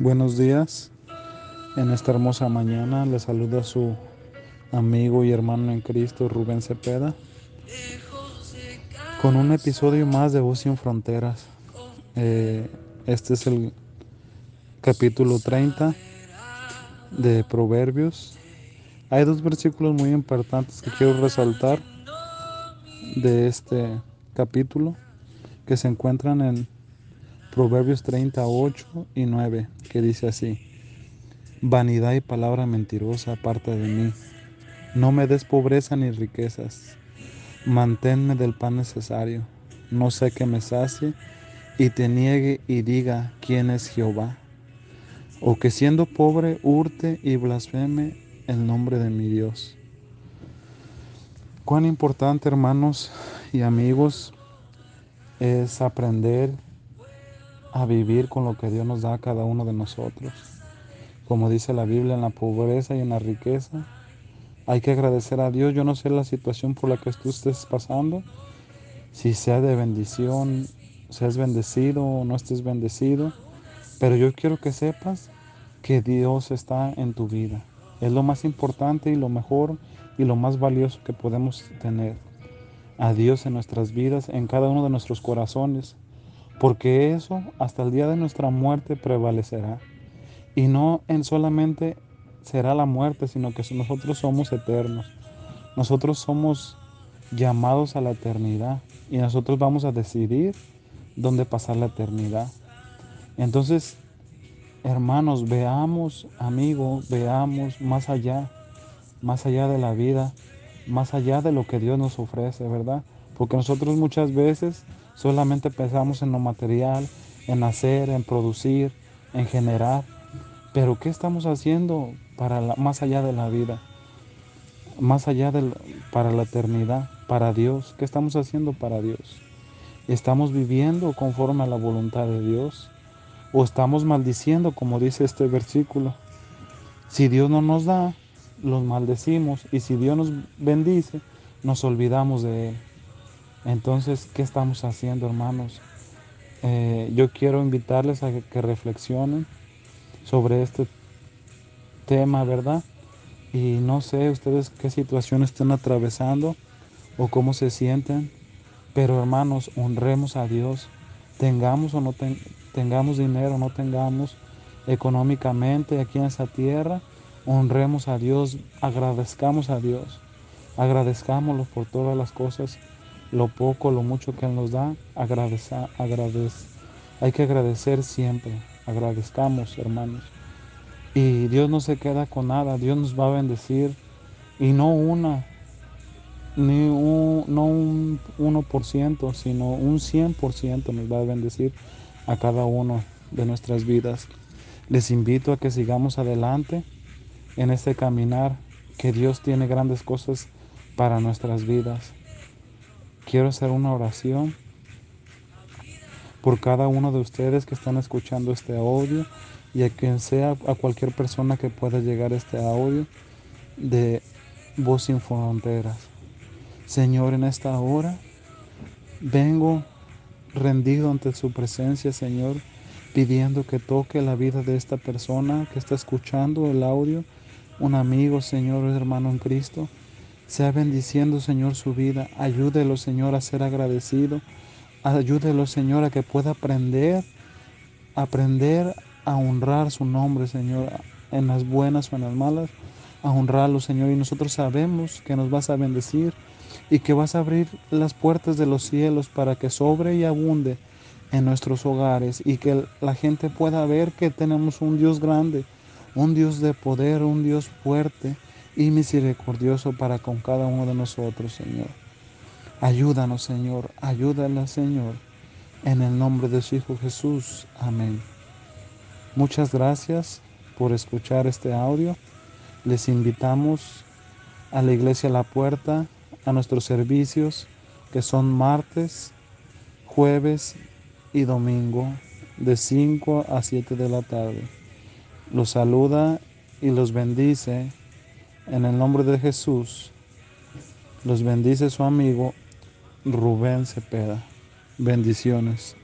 Buenos días. En esta hermosa mañana le saluda su amigo y hermano en Cristo Rubén Cepeda con un episodio más de Voz sin Fronteras. Eh, este es el capítulo 30 de Proverbios. Hay dos versículos muy importantes que quiero resaltar de este capítulo que se encuentran en Proverbios 38 y 9, que dice así, Vanidad y palabra mentirosa aparte de mí, no me des pobreza ni riquezas, manténme del pan necesario, no sé que me sacie y te niegue y diga quién es Jehová, o que siendo pobre hurte y blasfeme el nombre de mi Dios. Cuán importante, hermanos y amigos, es aprender a vivir con lo que Dios nos da a cada uno de nosotros. Como dice la Biblia, en la pobreza y en la riqueza, hay que agradecer a Dios. Yo no sé la situación por la que tú estés pasando, si sea de bendición, seas bendecido o no estés bendecido, pero yo quiero que sepas que Dios está en tu vida. Es lo más importante y lo mejor y lo más valioso que podemos tener. A Dios en nuestras vidas, en cada uno de nuestros corazones porque eso hasta el día de nuestra muerte prevalecerá. Y no en solamente será la muerte, sino que nosotros somos eternos. Nosotros somos llamados a la eternidad y nosotros vamos a decidir dónde pasar la eternidad. Entonces, hermanos, veamos, amigos, veamos más allá, más allá de la vida, más allá de lo que Dios nos ofrece, ¿verdad? Porque nosotros muchas veces Solamente pensamos en lo material, en hacer, en producir, en generar. Pero ¿qué estamos haciendo para más allá de la vida? Más allá para la eternidad, para Dios. ¿Qué estamos haciendo para Dios? ¿Estamos viviendo conforme a la voluntad de Dios? ¿O estamos maldiciendo, como dice este versículo? Si Dios no nos da, los maldecimos. Y si Dios nos bendice, nos olvidamos de Él. Entonces, ¿qué estamos haciendo, hermanos? Eh, yo quiero invitarles a que, reflexionen sobre este tema, ¿verdad? Y no sé ustedes qué situación estén atravesando o cómo se sienten, pero hermanos, honremos a Dios, tengamos o no tengamos dinero, o no tengamos económicamente aquí en esa tierra, honremos a Dios, agradezcamos a Dios, agradezcámoslo por todas las cosas lo poco, lo mucho que Él nos da, agradecer, hay que agradecer siempre, agradezcamos hermanos. Y Dios no se queda con nada, Dios nos va a bendecir y no una, ni un, no un 1%, sino un 100% nos va a bendecir a cada uno de nuestras vidas. Les invito a que sigamos adelante en este caminar, que Dios tiene grandes cosas para nuestras vidas. Quiero hacer una oración por cada uno de ustedes que están escuchando este audio y a quien sea, a cualquier persona que pueda llegar este audio de Voz sin Fronteras. Señor, en esta hora vengo rendido ante su presencia, Señor, pidiendo que toque la vida de esta persona que está escuchando el audio, un amigo, Señor, hermano en Cristo sea bendiciendo, Señor, su vida. Ayúdelo, Señor, a ser agradecido. Ayúdelo, Señor, a que pueda aprender, aprender a honrar su nombre, Señor, en las buenas o en las malas, a honrarlo, Señor. Y nosotros sabemos que nos vas a bendecir y que vas a abrir las puertas de los cielos para que sobre y abunde en nuestros hogares y que la gente pueda ver que tenemos un Dios grande, un Dios de poder, un Dios fuerte y misericordioso para con cada uno de nosotros, Señor. Ayúdanos, Señor, ayúdala, Señor, en el nombre de su Hijo Jesús. Amén. Muchas gracias por escuchar este audio. Les invitamos a la iglesia La Puerta, a nuestros servicios, que son martes, jueves y domingo, de 5 a 7 de la tarde. Los saluda y los bendice en el nombre de Jesús, los bendice su amigo Rubén Cepeda. Bendiciones.